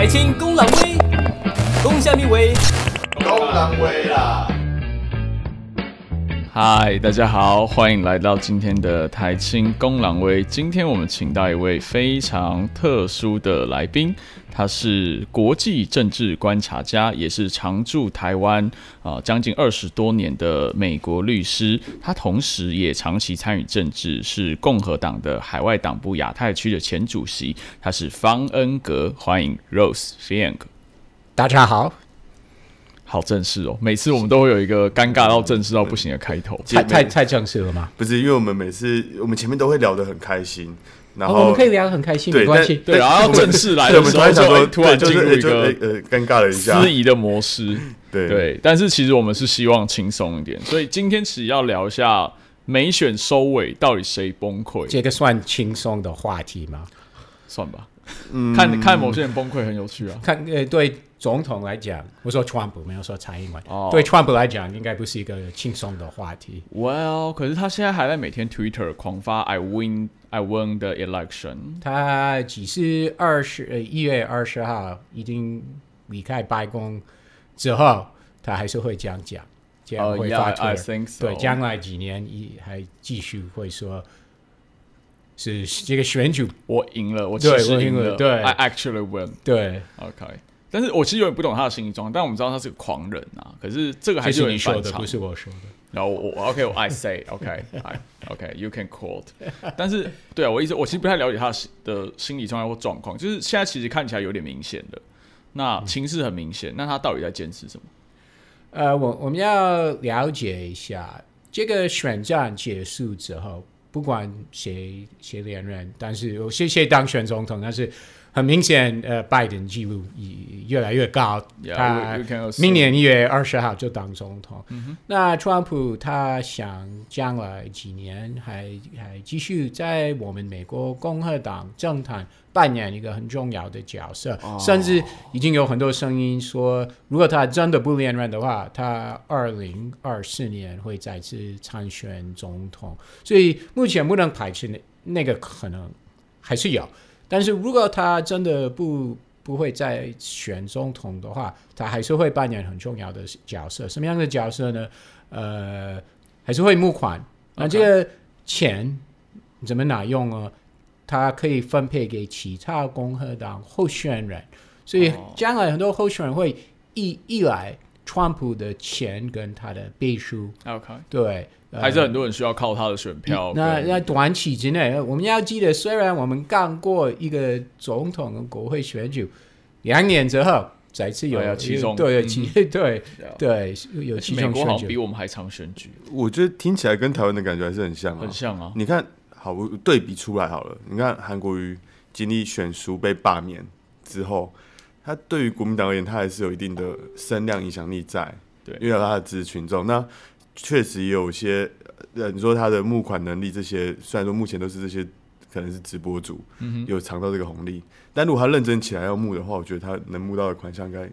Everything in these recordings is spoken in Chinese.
台青公狼威，攻下面威，公狼威啦！嗨，大家好，欢迎来到今天的台青公狼威。今天我们请到一位非常特殊的来宾，他是国际政治观察家，也是常驻台湾啊将近二十多年的美国律师。他同时也长期参与政治，是共和党的海外党部亚太区的前主席。他是方恩格，欢迎 Rose Fiang。大家好，好正式哦！每次我们都会有一个尴尬到正式到不行的开头。太太太正式了吗？不是，因为我们每次我们前面都会聊得很开心，然哦后、我们可以聊得很开心，对没关系。对，然后正式来对，我们的时候就突然进入一个呃尴尬了一下，司仪的模式。对对，但是其实我们是希望轻松一点，所以今天其实要聊一下美选收尾到底谁崩溃，这个算轻松的话题吗？算吧。嗯看看某些人崩溃很有趣啊。看，呃，对总统来讲，我说川普，没有说蔡英文。哦对川普来讲，应该不是一个轻松的话题。Well，可是他现在还在每天 Twitter 狂发 I win I won the election。他只是二十呃一月二十号已经离开白宫之后，他还是会这样讲，这样呃会发 so。对，将来几年一还继续会说，是这个选举我赢了，我其实赢了，我赢了对，I actually win。对，OK，但是我其实有点不懂他的心理状态，但我们知道他是个狂人啊。可是这个还这是你说的，不。是我说的。然后我我 OK，我 I say OK，I OK，you can quote。但是对啊，我意思我其实不太了解他的心理状态或状况，就是现在其实看起来有点明显的，那情势很明显，那他到底在坚持什么？呃，我我们要了解一下，这个选战结束之后，不管谁谁连任，但是有谁谁当选总统，但是很明显，呃，拜登记录已越来越高。他明年一月二十号就当总统。那川普他想将来几年还还继续在我们美国共和党政坛扮演一个很重要的角色，甚至已经有很多声音说，如果他真的不连任的话，他二零二四年会再次参选总统。所以目前不能排斥那那个可能还是有，但是如果他真的不不会再选总统的话，他还是会扮演很重要的角色。什么样的角色呢？呃，还是会募款。那这个钱怎么拿用呢？他可以分配给其他共和党候选人，所以哦将来很多候选人会依依赖川普的钱跟他的背书。OK，对，呃还是很多人需要靠他的选票跟。那那短期之内，我们要记得，虽然我们干过一个总统跟国会选举，两年之后再次有 对啊期中对对期对啊对有期美中选举。国好像比我们还常选举，我觉得听起来跟台湾的感觉还是很像啊。很像啊。你看，好，我对比出来好了。你看韩国瑜经历选书被罢免之后，他对于国民党而言，他还是有一定的声量影响力在，对因为有他的支持群众。那确实也有一些，呃，你说他的募款能力这些，虽然说目前都是这些可能是直播主，嗯有尝到这个红利，但如果他认真起来要募的话，我觉得他能募到的款项应该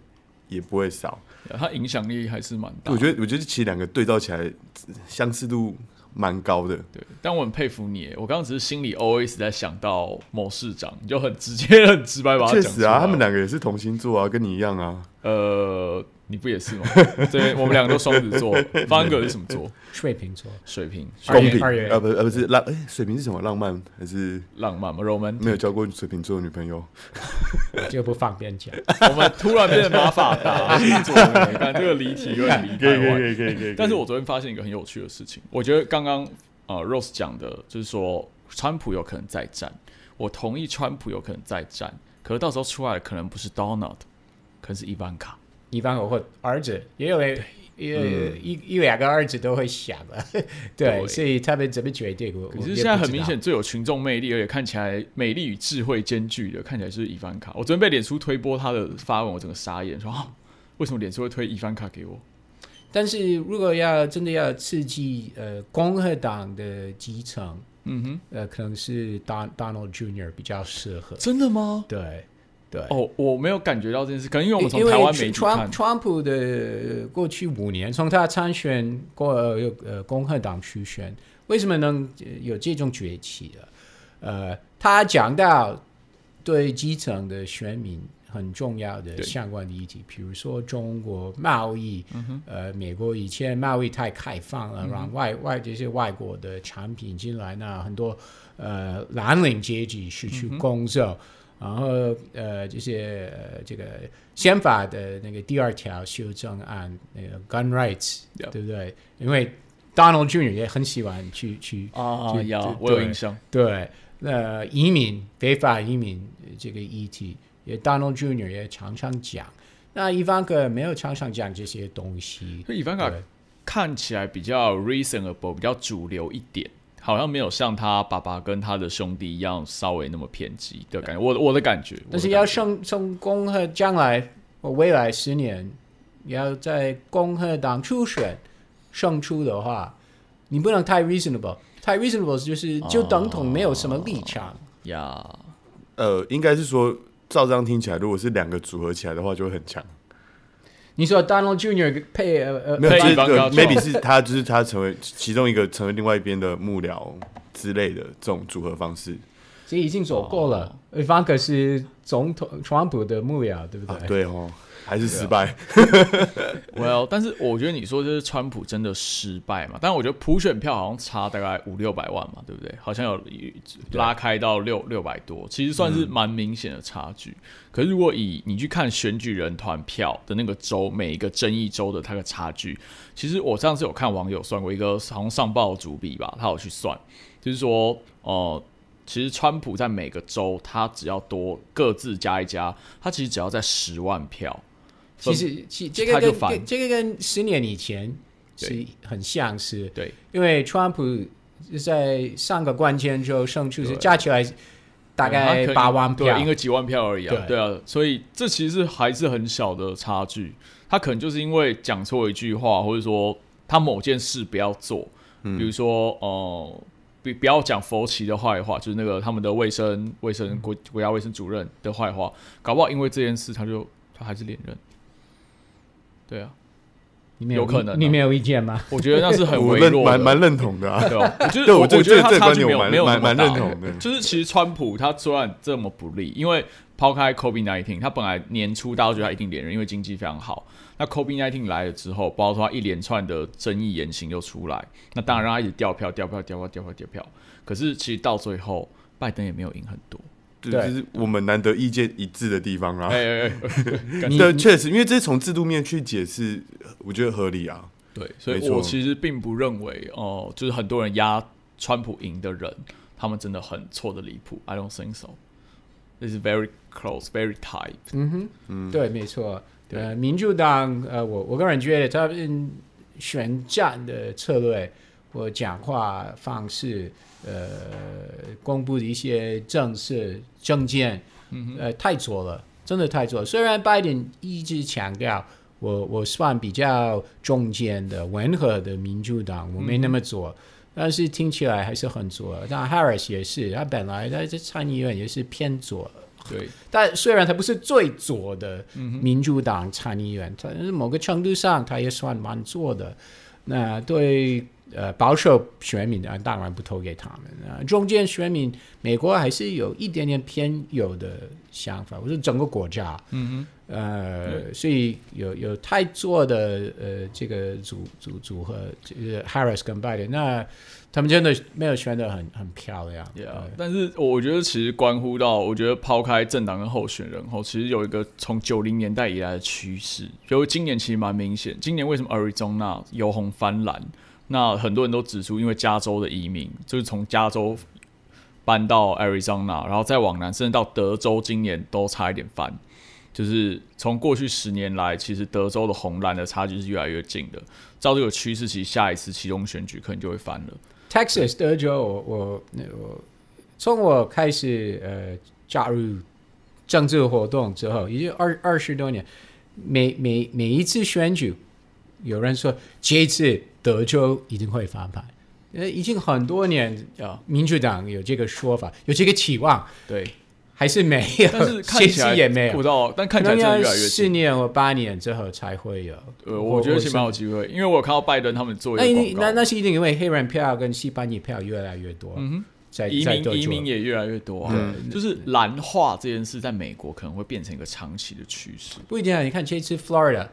也不会少。他影响力还是蛮大。我觉得，我觉得其实两个对照起来，相似度蛮高的。对，但我很佩服你。我刚刚只是心里 always 在想到某市长，你就很直接、很直白把他讲。确实啊，他们两个也是同星座啊，跟你一样啊。呃，你不也是吗？对，我们两个都双子座。方格是什么座？水瓶座，水瓶，二公平月二月呃不呃不是浪，哎、水瓶是什么？浪漫还是浪漫吗，roman。没有交过水瓶座的女朋友？就不方便讲。我们突然变成马法达 星你看这个离题有点离台湾。以可以可以但是我昨天发现一个很有趣的事情，我觉得刚刚呃 Rose 讲的，就是说川普有可能再战，我同意川普有可能再战，可是到时候出来的可能不是 Donald，可能是伊万卡。一般我或儿子也有也嗯一一两个儿子都会想啊，对，对所以他们怎么决定？我可是现在很明显，最有群众魅力，而且看起来美丽与智慧兼具的，看起来就是伊凡卡。我昨天被脸书推播他的发文，我整个傻眼，说啊，为什么脸书会推伊凡卡给我？但是如果要真的要刺激呃共和党的基层，嗯哼，呃，可能是 Don Donald Jr. 比较适合。真的吗？对对，哦，我没有感觉到这件事，可能因为我们从台湾媒体川看，川普的过去五年，从他参选过呃呃共和党初选，为什么能呃有这种崛起的？呃，他讲到对基层的选民很很重要的相关的议题，比如说中国贸易，呃，美国以前贸易太开放了，让外外这些外国的产品进来，那很多呃蓝领阶级失去攻受。然后，呃，这些呃，这个宪法的那个第二条修正案，那个 gun rights. 对不对？因为 Donald Jr. 也很喜欢去去啊就呀就，我有对印象。对，那移民非法移民呃这个议题，也 Donald Jr. 也常常讲。那伊凡克没有常常讲这些东西，所以伊凡卡对看起来比较 reasonable，比较主流一点，好像没有像他爸爸跟他的兄弟一样稍微那么偏激的感觉。我的我的感觉，但是要我的感觉成成共和将来或未来十年要在共和党初选胜出的话，你不能太 reasonable，太 reasonable 就是就等同没有什么立场。呀，呃，应该是说，照这样听起来，如果是两个组合起来的话，就会很强。你说 Donald Jr. 配呃呃没有，配这个一般高 maybe 是他，就是他成为其中一个，成为另外一边的幕僚之类的这种组合方式。这已经走过了。Ivanka 是总统川普的幕僚，对不啊对？对哦，还是失败。Well，但是我觉得你说这是川普真的失败嘛？但我觉得普选票好像差大概五六百万嘛，对不对？好像有拉开到六六百多，其实算是蛮明显的差距。可是如果以你去看选举人团票的那个州，每一个争议州的它的差距，其实我上次有看网友算过一个好像上报主笔吧，他有去算，就是说哦。呃其实川普在每个州，他只要多各自加一加，他其实只要在十万票，其实其这个就反跟这个跟十年以前是很像是，对。因为川普在上个关键州胜出是加起来大概八万票对，，赢个几万票而已啊。对。对啊，所以这其实还是很小的差距。他可能就是因为讲错一句话，或者说他某件事不要做，比如说呃，不不要讲佛奇的坏话，就是那个他们的卫生卫生国国家卫生主任的坏话，搞不好因为这件事他就他还是连任。对啊，你没有可能啊你没有意见吗？我觉得那是很我认微弱，蛮蛮认同的啊。对吧？我觉得 我这我觉得他这个差距没有这个观点我蛮没有蛮蛮认同的就是其实川普他虽然这么不利，因为抛开 COVID nineteen，他本来年初大家都觉得他一定连任，因为经济非常好。那 COVID nineteen 来了之后，包括他一连串的争议言行又出来，那当然让他一直掉票、掉票、掉票、掉票、掉票。可是其实到最后，拜登也没有赢很多。对，对这是我们难得意见一致的地方啦。哎哎 哎，对，确实，因为这是从制度面去解释，我觉得合理啊。对，所以我其实并不认为哦、就是很多人压川普赢的人，他们真的很错的离谱。I don't think so. This is very close, very tight. 嗯哼，对，没错。呃，民主党，呃，我我个人觉得他们选战的策略或讲话方式，呃，公布的一些政策政见，呃，太左了，真的太左了。虽然拜登一直强调，我我算比较中间的温和的民主党，我没那么左。但是听起来还是很左，那 Harris 也是，他本来他在参议院也是偏左，对，但虽然他不是最左的民主党参议员，但是某个程度上他也算蛮左的。那对呃保守选民啊，当然不投给他们啊。中间选民，美国还是有一点点偏右的想法，我是整个国家，嗯呃，所以有有太左的呃这个组组组合，这个 Harris 跟拜登，那他们真的没有选的很很漂亮。对。但是我觉得其实关乎到，我觉得抛开政党跟候选人后，其实有一个从九零年代以来的趋势，就今年其实蛮明显。今年为什么 Arizona 由红翻蓝？那很多人都指出，因为加州的移民就是从加州搬到 Arizona，然后再往南，甚至到德州，今年都差一点翻。就是从过去十年来，其实德州的红蓝的差距是越来越近的。照这个趋势，其实下一次其中选举可能就会翻了。Texas 德州，我我那我从我开始呃加入政治活动之后，已经二二十多年，每每每一次选举，有人说这一次德州一定会翻盘，呃，已经很多年，呀、民主党有这个说法，有这个期望，对，还是没有，但是 看其起来实也没有，但看起来越来越。四年或八年之后才会有。呃，我觉得其实蛮有是机会，因为我有看到拜登他们做那一那那是一定因为黑人票跟西班牙票越来越多。嗯哼，在移民在移民也越来越多啊，对就是蓝化这件事在美国可能会变成一个长期的趋势不一定啊。你看这次 Florida，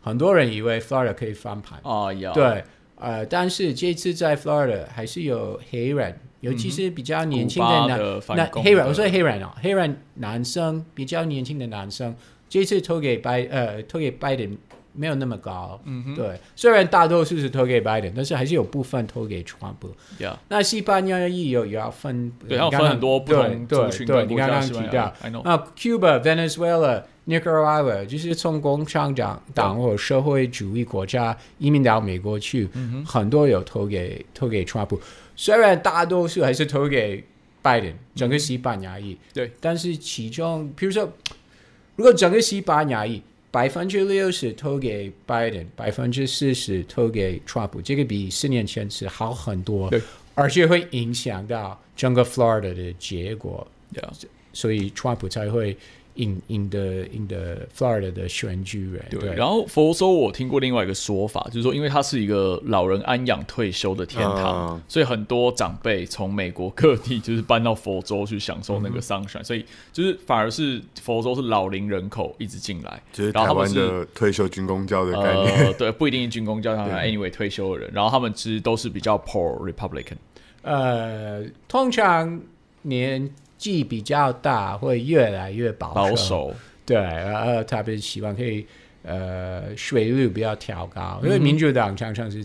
很多人以为 Florida 可以翻盘，啊，呀，对，呃，但是这次在 Florida 还是有黑人，尤其是比较年轻的反那黑人，我说黑人哦，黑人男生比较年轻的男生，这次投给拜呃投给拜登没有那么高，嗯哼，对，虽然大多数是投给拜登，但是还是有部分投给川普。呀，那西班牙裔有也要分，对，要分很多不同对族群的对对，你刚刚提到。那 Cuba、Venezuela、Nicaragua 就是从共产党党或社会主义国家移民到美国去，嗯很多有投给投给川普，虽然大多数还是投给拜登，整个西班牙裔，对，但是其中，比如说，如果整个西班牙裔百分之六十投给拜登，百分之四十投给川普，这个比四年前是好很多对，而且会影响到整个 Florida 的结果。呀，所以川普才会赢赢得赢得 Florida 的选举人。对，然后佛州我听过另外一个说法，就是说，因为它是一个老人安养退休的天堂，嗯所以很多长辈从美国各地就是搬到佛州去享受那个 sunshine，、所以就是反而是佛州是老龄人口一直进来，就是他们的退休军工教的概念。呃，对，不一定是军工教他们 anyway 退休的人，然后他们其实都是比较 poor Republican，呃，通常年纪比较大，会越来越保保守，对，呃，特别希望可以呃税率不要调高，因为民主党常常是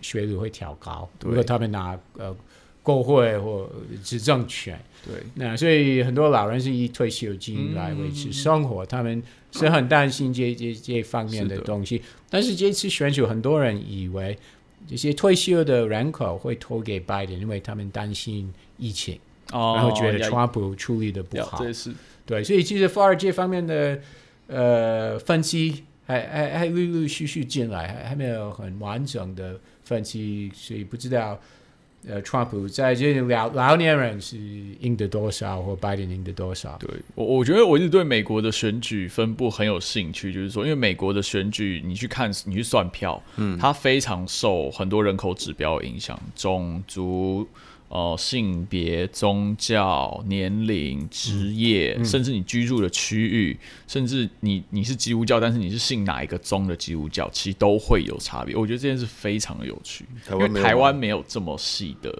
税率会调高，对如果他们拿呃国会或执政权。对，那所以很多老人是以退休金来维持生活，他们是很担心这这这方面的东西。但是这次选举，很多人以为这些退休的人口会投给拜登，因为他们担心疫情，哦，然后觉得呀川普处理的不好呀这。是对，所以其实华尔街方面的呃分析还还还陆陆续续进来，还还没有很完整的分析，所以不知道呃，川普在这老老年人是赢得多少，或拜登赢得多少。对我，我觉得我一直对美国的选举分布很有兴趣，就是说，因为美国的选举，你去看，你去算票，嗯，它非常受很多人口指标影响，种族、呃性别、宗教、年龄、职业，甚至你居住的区域，甚至你你是基督教，但是你是信哪一个宗的基督教，其实都会有差别。我觉得这件事非常的有趣，因为台湾没有这么细的。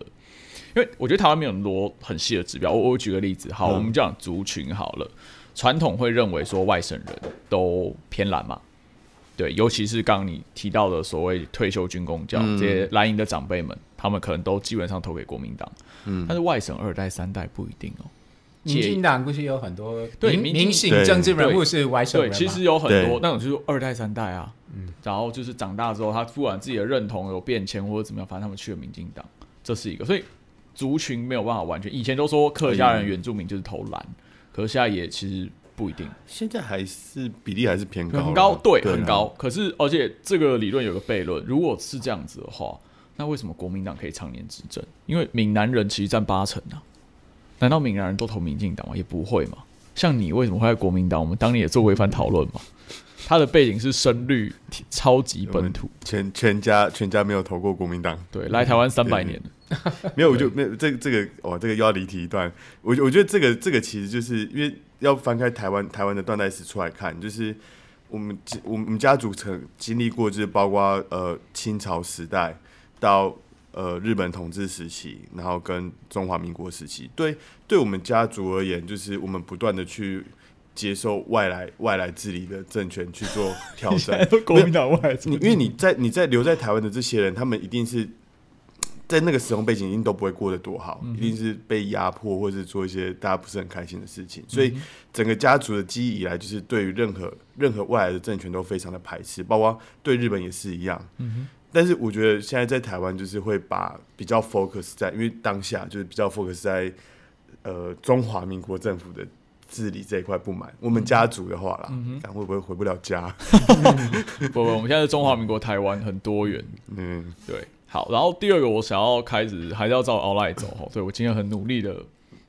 因为我觉得台湾没有很多很细的指标。我我举个例子，好，嗯我们讲族群好了，传统会认为说外省人都偏蓝嘛，对，尤其是刚刚你提到的所谓退休军工教、嗯这些蓝营的长辈们，他们可能都基本上投给国民党，嗯。但是外省二代三代不一定哦。民进党不是有很多民进明星政治人物是外省对，其实有很多那种就是二代三代啊，嗯，然后就是长大之后，他不管自己的认同有变迁或者怎么样，反正他们去了民进党，这是一个，所以族群没有办法完全。以前都说客家人、嗯原住民就是投蓝，可是现在也其实不一定，现在还是比例还是偏高，很高，对，啊。很高。可是而且这个理论有个悖论，如果是这样子的话，那为什么国民党可以常年执政？因为闽南人其实占八成啊，难道闽南人都投民进党吗？也不会嘛。像你为什么会在国民党？我们当年也做过一番讨论嘛。他的背景是深绿超级本土，全全家全家没有投过国民党，对，来台湾三百年 了，没有我就没有这这个哇，这个又要离题一段。我我觉得这个这个其实就是因为要翻开台湾台湾的断代史出来看，就是我们我们家族曾经历过，就是包括呃清朝时代到呃日本统治时期，然后跟中华民国时期，对对我们家族而言，就是我们不断的去。接受外来外来治理的政权去做调整，国民党外你因为你在你在留在台湾的这些人，他们一定是在那个时空背景一定都不会过得多好，一定是被压迫或是做一些大家不是很开心的事情，所以整个家族的记忆以来，就是对于任何任何外来的政权都非常的排斥，包括对日本也是一样。但是我觉得现在在台湾就是会把比较 focus 在，因为当下就是比较 focus 在呃中华民国政府的治理这一块不满。我们家族的话啦，看会不会回不了家？不不，我们现在是中华民国台湾，很多元。嗯，对，好，然后第二个我想要开始还是要照奥赖走哈，所以我今天很努力的，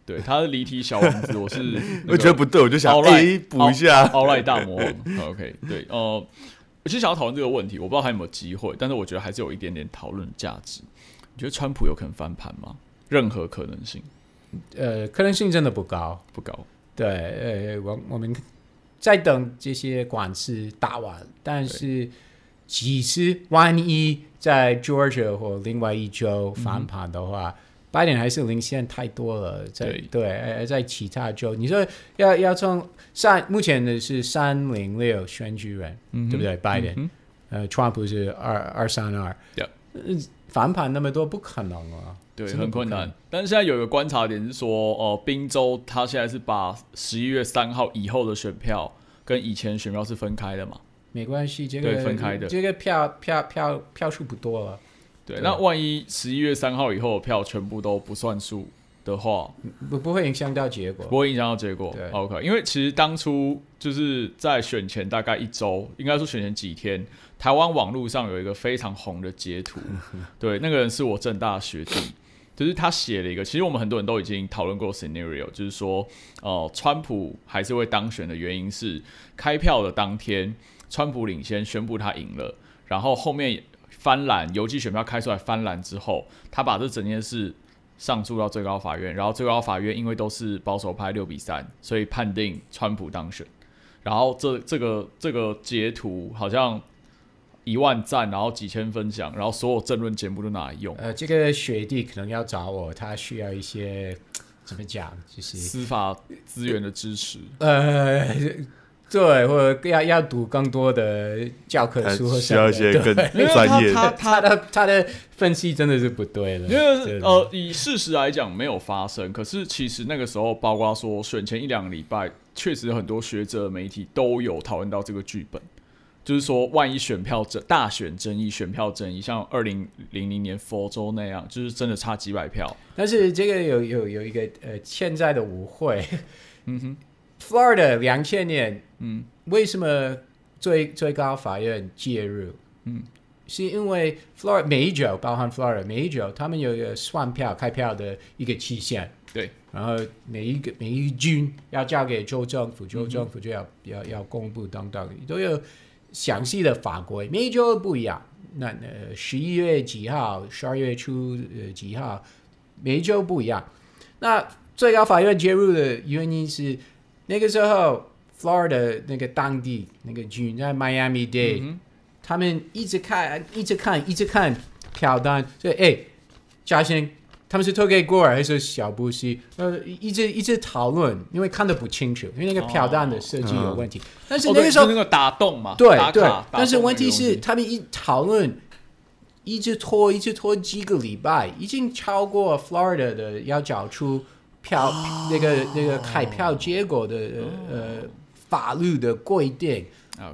对，他的离题小王子，我是那个我觉得不对，我就想奥赖哎补一下。奥赖大魔王。OK，对，呃，我其实想要讨论这个问题，我不知道还有没有机会，但是我觉得还是有一点点讨论价值。你觉得川普有可能翻盘吗？任何可能性呃，可能性真的不高。不高。对，呃，我我们在等这些官司打完，但是其实万一在 Georgia 或另外一州翻盘的话，拜登还是领先太多了。在对对，呃，在其他州，你说要要从三目前的是三零六选举人，对不对？拜登，嗯呃，川普是二二三二翻盘那么多不可能啊。对，很困难。但是现在有一个观察点是说，哦、宾州他现在是把十一月三号以后的选票跟以前选票是分开的嘛？没关系，这个对分开的这个票票票票数不多了，对，那万一十一月三号以后的票全部都不算数的话，不不会影响到结果。不会影响到结果对。OK，因为其实当初就是在选前大概一周，应该说选前几天，台湾网络上有一个非常红的截图，对，那个人是我正大学弟。就是他写了一个，其实我们很多人都已经讨论过 scenario，就是说，哦、川普还是会当选的原因是开票的当天，川普领先宣布他赢了，然后后面翻蓝邮寄选票开出来翻蓝之后，他把这整件事上诉到最高法院，然后最高法院因为都是保守派六比三，所以判定川普当选。然后这这个这个截图好像一万赞，然后几千分享，然后所有政论节目都拿来用，呃，这个学弟可能要找我，他需要一些怎么讲，就是司法资源的支持。呃，对，或者要要读更多的教科还书或需要一些更专业的。他他他的他的分析真的是不对了，因为呃，以事实来讲没有发生，可是其实那个时候，包括说选前一两个礼拜，确实很多学者媒体都有讨论到这个剧本，就是说万一选票争大选争议、选票争议，像二零零零年佛州那样，就是真的差几百票，但是这个有有有一个呃现在的误会。嗯哼，，Florida 两千年嗯为什么最最高法院介入？嗯，是因为 Florida 每一州，包含 Florida 每一州，他们有一个算票开票的一个期限。对，然后每一个每一军要交给州政嗯府，州政府就要、要要公布等等，都有详细的法规，每一州不一样。那呃，十一月几号，十二月初呃几号，每一州不一样。那最高法院介入的原因是那个时候 Florida 那个当地那个军在 Miami 嗯他们一直看，一直看，一直看票单，所以哎，嘉欣他们是投给郭尔还是小布希？呃，一直一直讨论，因为看得不清楚，因为那个票单的设计有问题。但是哦那个时候那个打洞嘛，对对但是问题是，他们一讨论，一直拖，一直拖几个礼拜，已经超过 Florida 的要找出票、那个那个开票结果的呃法律的规定。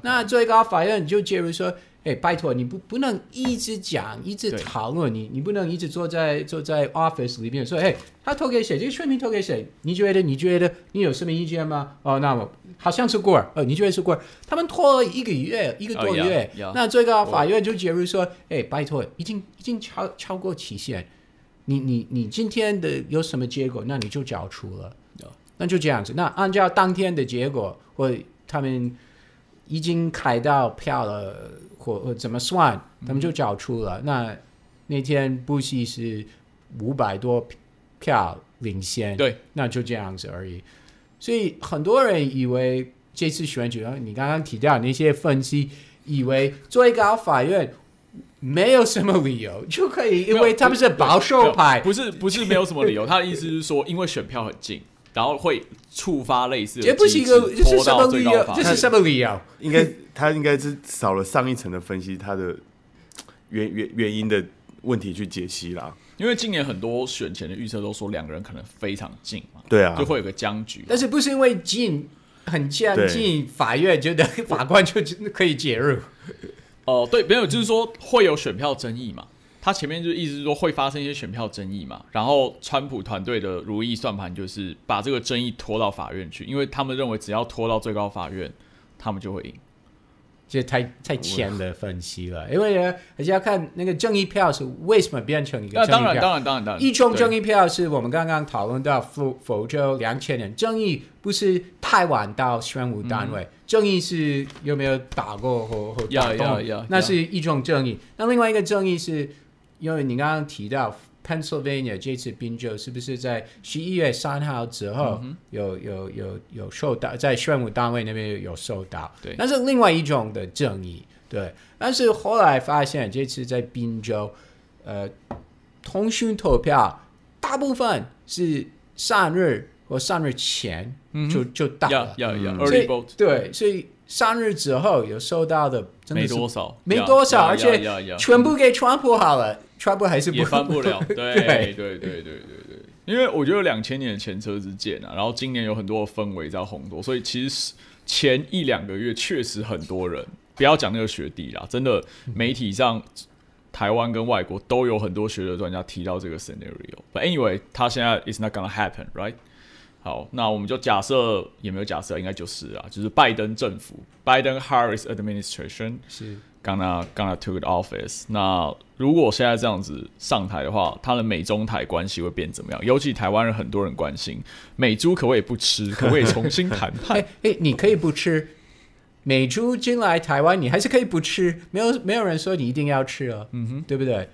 那最高法院就介入说。哎，拜托，你不不能一直讲，一直对讨论，你你不能一直坐在坐在 office 里面说，哎，他投给谁？这个选民投给谁？你觉得？你觉得你有什么意见吗？哦，那我好像是过儿，哦，你觉得是过儿？他们拖了一个月，一个多月，呀那最高法院就介入说，哎，拜托，已经已经超超过期限，你你你今天的有什么结果，那你就交出了，那就这样子。那按照当天的结果，或他们已经开到票了，或或怎么算，他们就交出了。那那天布希是五百多票领先，对，那就这样子而已。所以很多人以为这次选举，你刚刚提到那些分析，以为最高法院没有什么理由就可以，因为他们是保守派，不是不是没有什么理由，他的意思是说，因为选票很近，然后会触发类似的也不是一个，这是什么理由？这是什么理由？应该他应该是少了上一层的分析，他的原原原因的问题去解析啦。因为今年很多选前的预测都说两个人可能非常近嘛，对啊就，会有个僵局。但是不是因为近很接对近，法院觉得法官就可以介入？哦、对，没有，就是说会有选票争议嘛。他前面就意思是说会发生一些选票争议嘛，然后川普团队的如意算盘就是把这个争议拖到法院去，因为他们认为只要拖到最高法院，他们就会赢。这太太浅的分析了，因为呢，还是要看那个正义票是为什么变成一个那当然，正义票。当然，当然，当然，一中正义义票是我们刚刚讨论到福福州两千年，正义不是太晚到宣武单位，正义是有没有打过或或打呀呀动呀，那是一种正义。那另外一个正义是，因为你刚刚提到 Pennsylvania 这次宾州是不是在十一月三号之后有、有有有受到在宣武单位那边有受到？对。那是另外一种的正义，对。但是后来发现这次在宾州，呃，通讯投票大部分是上日或上日前就、就到了，要要对，所以生日之后有收到的真的没多少，没多少，而且全部给川普好了，川普还是也翻不了。对对对对对对对，因为我觉得两千年的前车之鉴啊，然后今年有很多的氛围在烘托，所以其实前一两个月确实很多人，不要讲那个学弟啦，真的媒体上。台湾跟外国都有很多学者专家提到这个 scenario。But anyway，他现在 is not gonna happen, right？好，那我们就假设也没有假设，应该就是啊，就是拜登政府，Biden Harris administration 是 gonna gonna took office。那如果现在这样子上台的话，他的美中台关系会变怎么样？尤其台湾人很多人关心美猪可不可以不吃，可不可以重新谈判 哎？哎，你可以不吃美猪进来台湾，你还是可以不吃，没有没有人说你一定要吃哦，嗯哼，对不对？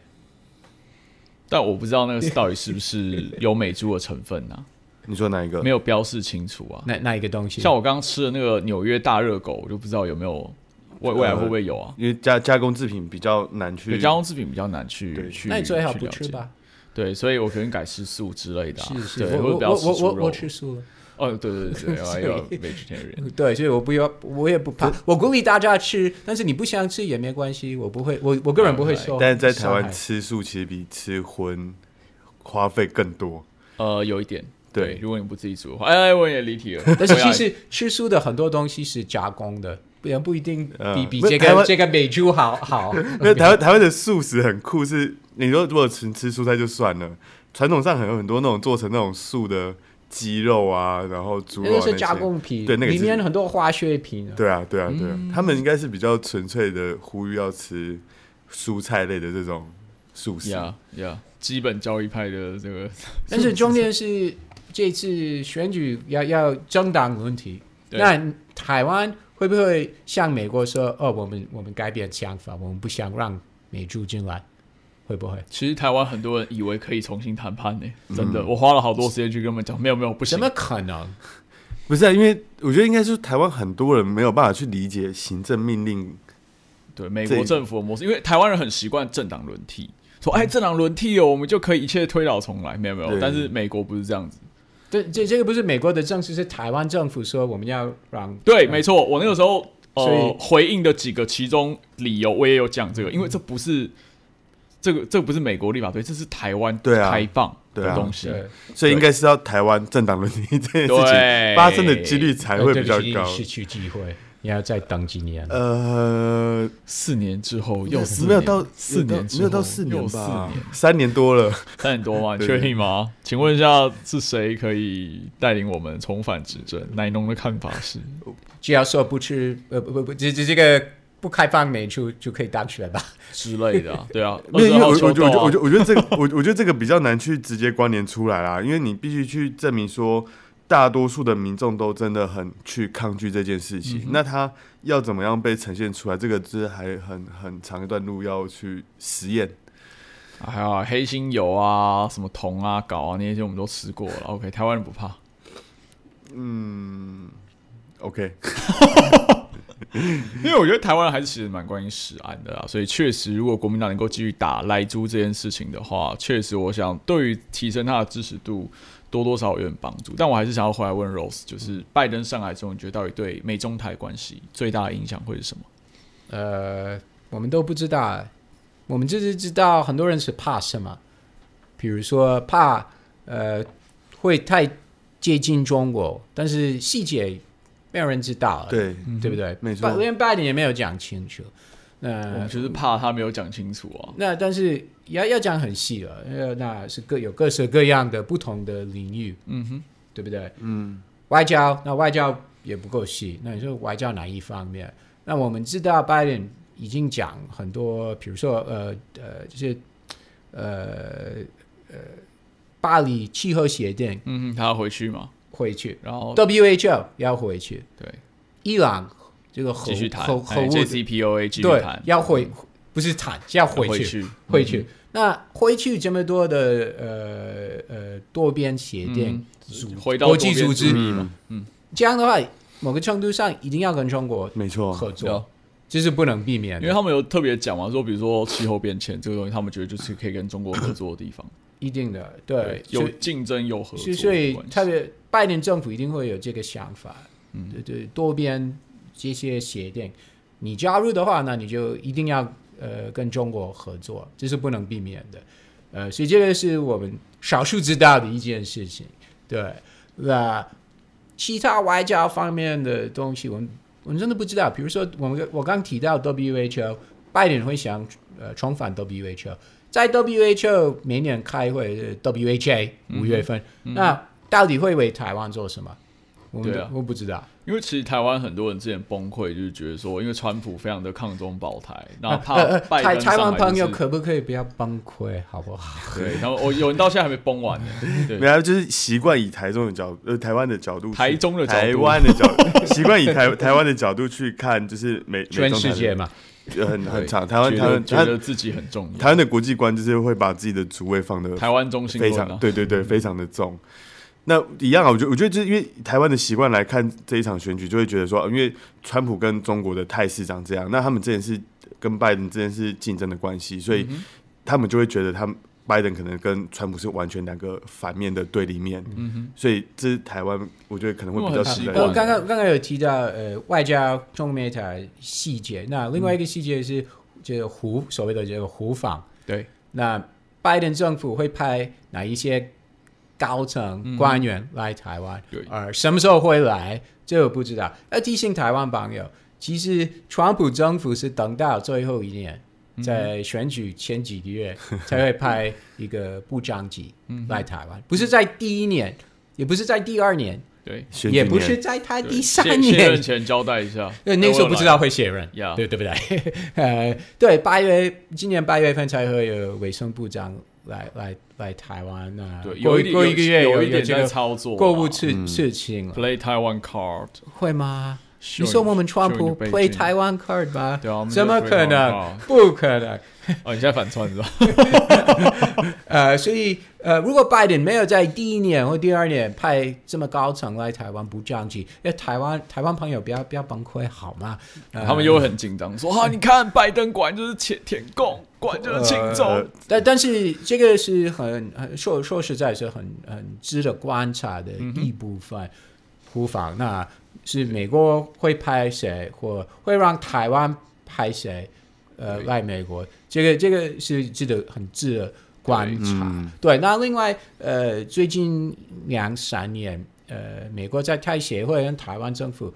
但我不知道那个 到底是不是有美猪的成分呢、你说哪一个？没有标示清楚啊。那那一个东西，像我刚刚吃的那个纽约大热狗，我就不知道有没有未未来会不会有啊？因为加加工制品比较难去对，加工制品比较难去对去，那你最好。不吃吧。对，所以我可能改吃素之类的、啊，是是，对，我我我我我吃素了。哦，对对对 还有 vegetarian。对，所以我不要，我也不怕。我鼓励大家吃，但是你不想吃也没关系，我不会，我我个人不会受。但是在台湾吃素其实比吃荤花费更多。呃，有一点。对如果你不自己煮的话，哎，我也离题了。但是其实吃素的很多东西是加工的，不然不一定比、嗯比这个这个美猪好好。因为台湾台湾的素食很酷，是你说如果纯吃蔬菜就算了，传统上很有很多那种做成那种素的鸡肉啊，然后猪肉、是加工品，对那个里面很多化学品、啊。对啊，对啊，对啊，嗯他们应该是比较纯粹的呼吁要吃蔬菜类的这种素食。呀呀，基本教义派的这个，但是重点是这次选举要要政党问题，对那台湾会不会向美国说，哦，我们我们改变想法，我们不想让美猪进来，会不会？其实台湾很多人以为可以重新谈判呢，真的，我花了好多时间去跟他们讲，没有没有，不行怎。么可能？不是、啊，因为我觉得应该是台湾很多人没有办法去理解行政命令。对美这国政府的模式，因为台湾人很习惯政党轮替，说哎政党轮替哦，我们就可以一切推倒重来，没有没有，但是美国不是这样子。这这这个不是美国的政策，是台湾政府说我们要让对，没错，我那个时候呃回应的几个其中理由，我也有讲这个，因为这不是这个这个不是美国立法队，这是台湾对啊开放的东西。对。所以应该是要台湾政党轮替这件事情对。发生的几率才会比较高。失去机会，你要再等几年。呃，四年之后又四年，没有到四年之后没有到四年又四吧年，，三年多了。三年多吗？你对确定吗？请问一下，是谁可以带领我们重返执政？奶农的看法是，只要说不吃，呃不不不，这这这个不开放美就就可以当选吧？之类的、啊，对啊，没有，因为我我20号觉得我觉得秋我觉得我觉得这个我我觉得这个比较难去直接关联出来啦，因为你必须去证明说大多数的民众都真的很去抗拒这件事情，嗯那他要怎么样被呈现出来，这个是还很很长一段路要去实验。豆还有黑心油啊，什么铜啊、镐啊那些我们都吃过了。OK，台湾人不怕。嗯，OK，因为我觉得台湾人还是其实蛮关心食安的啦，所以确实，如果国民党能够继续打莱猪这件事情的话，确实我想对于提升他的支持度多多少少有点帮助。但我还是想要回来问 Rose，就是拜登上来之后，你觉得到底对美中台关系最大的影响会是什么？呃，我们都不知道，我们就是知道很多人是怕什么，比如说怕呃会太接近中国，但是细节没有人知道，对，对不对？没错拜连拜登也没有讲清楚。我那们就是怕他没有讲清楚啊。那但是要要讲很细了，呃，那是各有各式各样的不同的领域，嗯哼，对不对？嗯，外交，那外交也不够细。那你说外交哪一方面？那我们知道拜登已经讲很多，比如说呃呃，就是呃呃，巴黎气候协定嗯哼，他要回去吗，回去然后，WHO 要回去，对伊朗这个核继续谈核核哎物的 JCPOA 继续谈，要回不是谈，是要回去，回去回去。那回去这么多的呃呃多边协定，组回到国际组织主义嘛，这样的话，某个程度上一定要跟中国没错，合作有，这是不能避免的，因为他们有特别讲嘛，说比如说气候变迁这个东西，他们觉得就是可以跟中国合作的地方，一定的，对，有竞争有合作的所以特别拜登政府一定会有这个想法，嗯，对对，多边这些协定，你加入的话，那你就一定要呃跟中国合作，这是不能避免的，呃，所以这个是我们少数知道的一件事情，对，那其他外交方面的东西，我们我们真的不知道，比如说我们我刚提到 WHO，拜登会想呃重返 WHO。在 WHO 每年开会呃，WHA 五月份，那到底会为台湾做什么？我们对啊。我不知道。因为其实台湾很多人之前崩溃，就是觉得说，因为川普非常的抗中保台，然后怕呃呃，拜登台台湾朋友可不可以不要崩溃，好不好？对，然后我有人到现在还没崩完呢，对。没，有，就是习惯以台中的角呃台湾的角度，台中的角度。台湾的角度，习惯以台台湾的角度去看，就是美美全中世界嘛，呃很很长，台湾台湾觉得自己很重要，台湾的国际观就是会把自己的主位放的台湾中心非常对对对，非常的重。那一样啊，我觉得我觉得就是因为台湾的习惯来看这一场选举，就会觉得说，因为川普跟中国的态势长这样，那他们之前是跟拜登之间是竞争的关系，所嗯以他们就会觉得他们拜登可能跟川普是完全两个反面的对立面。嗯哼，所以这是台湾，我觉得可能会比较习惯刚刚刚刚有提到呃外交中美台细节，那另外一个细节是这个湖所谓的这个湖访，对，那拜登政府会派哪一些高层官员来台湾？对而什么时候会来，这个不知道。要提醒台湾朋友，其实川普政府是等到最后一年，在选举前几个月 才会派一个部长级来台湾，不是在第一年，也不是在第二年，对，也不是在他第三卸卸任年。前交代一下，对，那时候不知道会卸任，呀对对不对？呃，对，八月今年八月份才会有卫生部长来来来台湾啊，对，过有一点过一个月有一点在有这个操作嘛，购物事嗯。事情了，play Taiwan card，会吗？你说我们川普 play 台湾 card 吗？对啊，怎么可能？不可能。哦，你现在反串是吧？呃，所以呃，如果拜登没有在第一年或第二年派这么高层来台湾不降级，因为台湾台湾朋友不要不要崩溃好吗？呃 他们又会很紧张，说啊，你看拜登果然就是舔舔共，果然就是亲中呃，但但是这个是很很说说实在是很很值得观察的一部分。互访那是美国会派谁，或会让台湾派谁，呃，对。来美国，这个这个是值得很值得观察。嗯。对，那另外呃，最近两三年，呃，美国在泰协会跟台湾政府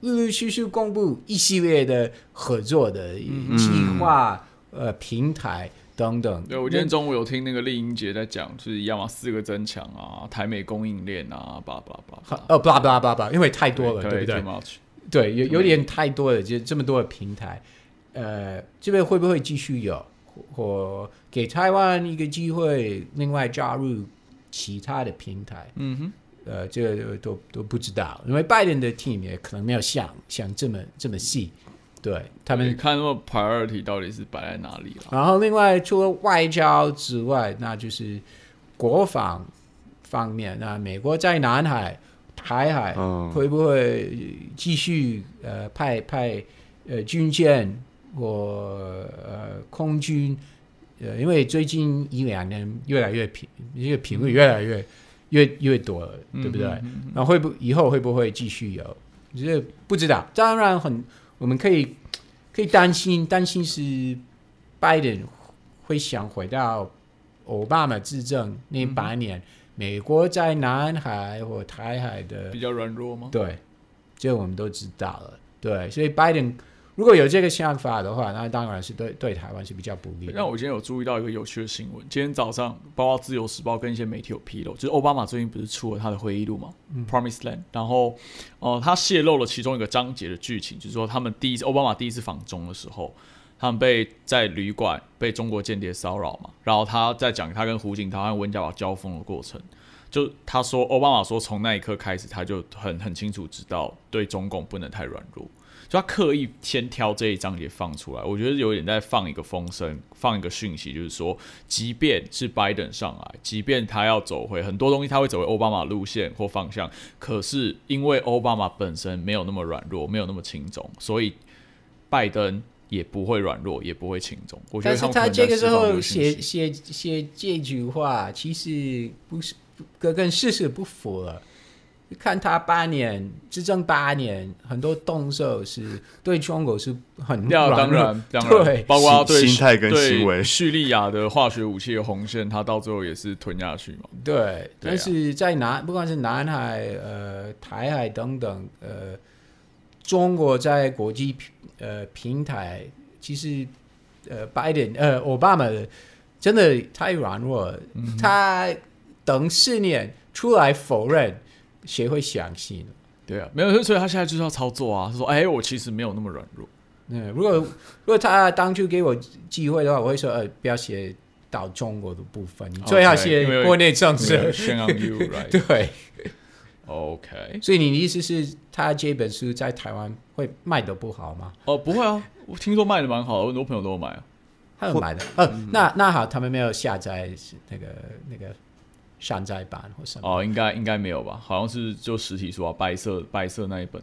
陆陆续续公布一系列的合作的计划、呃平台等等。对，我今天中午有听那个丽英姐在讲，就是一样嘛，四个增强啊，台美供应链啊，叭叭叭叭，呃，巴拉巴拉巴拉巴拉，因为太多了，对不对？对，有有点太多了，就这么多的平台，呃，这边会不会继续有，或或给台湾一个机会，另外加入其他的平台？嗯哼，呃，这个都都不知道，因为拜登的 team 也可能没有想想这么这么细，对他们。你看那么 priority 到底是摆在哪里了？然后另外除了外交之外，那就是国防方面，那美国在南海、台海嗯会不会继续呃派派呃军舰或呃空军？呃，因为最近一两年越来越频，这个频率越来越越越多了，对不对？那嗯嗯然后会不以后会不会继续有？这不知道。当然很，我们可以可以担心，担心是拜登会想回到奥巴马执政那八年，美国在南海或台海的比较软弱吗？对，这我们都知道了。对，所以拜登如果有这个想法的话，那当然是对对台湾是比较不利的。让我今天有注意到一个有趣的新闻，今天早上包括《自由时报》跟一些媒体有披露，就是奥巴马最近不是出了他的回忆录嘛，p r o m i s e Land），然后呃，他泄露了其中一个章节的剧情，就是说他们第一次奥巴马第一次访中的时候，他们被在旅馆被中国间谍骚扰嘛，然后他在讲他跟胡锦涛和温家宝交锋的过程。就他说奥巴马说从那一刻开始，他就很很清楚知道对中共不能太软弱，就他刻意先挑这一章节放出来，我觉得有点在放一个风声，放一个讯息，就是说，即便是拜登上来，即便他要走回很多东西，他会走回奥巴马路线或方向，可是因为奥巴马本身没有那么软弱，没有那么轻重，所以拜登。也不会软弱，也不会轻重。我觉得但是他这个时候写写写写这句话，其实不是跟跟事实不符了。看他八年执政八年，很多动作是对中国是很要当然当然对，包括对心态跟行为，叙利亚的化学武器的红线，他到最后也是吞下去嘛。对，但是在南不管是南海、呃台海等等，呃，中国在国际呃平台，其实呃拜登呃奥巴马真的太软弱了，他等四年出来否认。谁会相信？对啊，没有，所以他现在就是要操作啊。他说：“哎，我其实没有那么软弱。”嗯，如果如果他当初给我机会的话，我会说：“呃，不要写到中国的部分，你最好写国内政治。”对，OK。所以你的意思是，他这本书在台湾会卖的不好吗？哦，不会啊，我听说卖的蛮好的，很多朋友都有买啊。他有买的。呃，那那好，他们没有下载那个那个。山寨版或什么？哦，应该应该没有吧？好像是就实体书啊，白色白色那一本。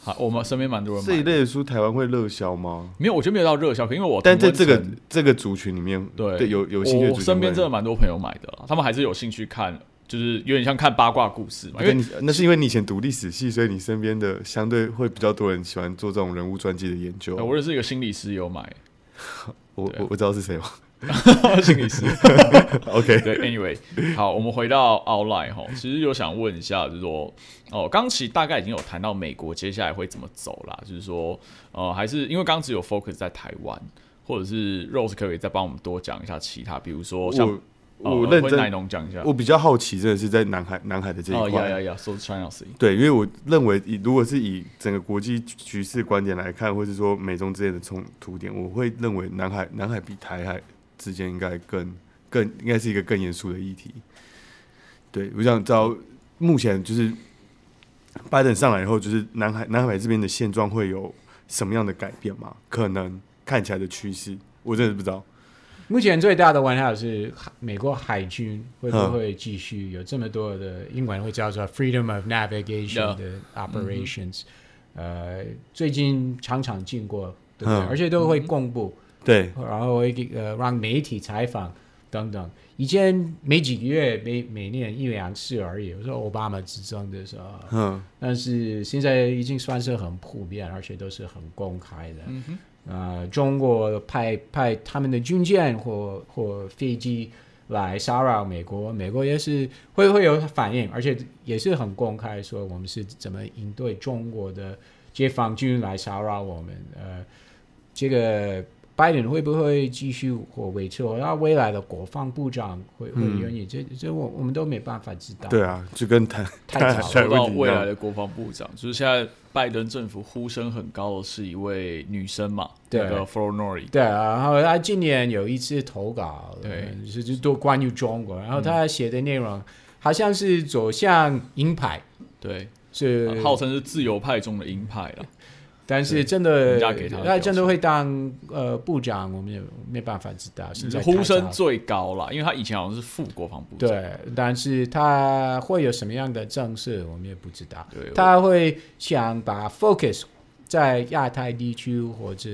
好，我们身边蛮多人这一类的书，台湾会热销吗？没有，我觉得没有到热销，因为我但在这个这个族群里面，对有有兴趣，我身边真的蛮多朋友买的，他们还是有兴趣看，就是有点像看八卦故事嘛。因为你那是因为你以前读历史系，所以你身边的相对会比较多人喜欢做这种人物传记的研究。我认识一个心理师有买，我我我知道是谁吗？心理师，OK，对，Anyway，好，我们回到 Outline 哈，其实有想问一下，就是说，哦，刚其实大概已经有谈到美国接下来会怎么走啦，就是说，呃，还是因为刚只有 focus 在台湾，或者是 Rose 可以再帮我们多讲一下其他，比如说像。我认真讲一下，我比较好奇，真的是在南海南海的这一块。呀呀呀，So China Sea。对，因为我认为，以如果是以整个国际局势观点来看，或是说美中之间的冲突点，我会认为南海南海比台海之间应该更更应该是一个更严肃的议题。对，我想知道目前就是拜登上来以后，就是南海南海这边的现状会有什么样的改变吗？可能看起来的趋势，我真的不知道。目前最大的问号是美国海军会不会继续有这么多的英文会叫做 freedom of navigation 的 operations？呃，最近常常经过，对不对？而且都会公布，对，然后会呃让媒体采访等等。以前每几个月、每每年一两次而已。我说奥巴马执政的时候，嗯，但是现在已经算是很普遍，而且都是很公开的。呃，中国派派他们的军舰或或飞机来骚扰美国，美国也是会会有反应，而且也是很公开说我们是怎么应对中国的解放军来骚扰我们。呃，这个拜登会不会继续或维持？然后未来的国防部长会会愿意？这这我我们都没办法知道。对啊，就跟谈太说到未来的国防部长，就是现在。拜登政府呼声很高的是一位女生嘛，那个 f l o r Nori。对啊，然后他今年有一次投稿，对，是就多关于中国，然后他写的内容好像是走向鹰派，对，是号称是自由派中的鹰派了。但是真的，那真的会当呃部长，我们也没办法知道。现在呼声最高了，因为他以前好像是副国防部长。对，但是他会有什么样的政策，我们也不知道。他会想把 focus 在亚太地区或者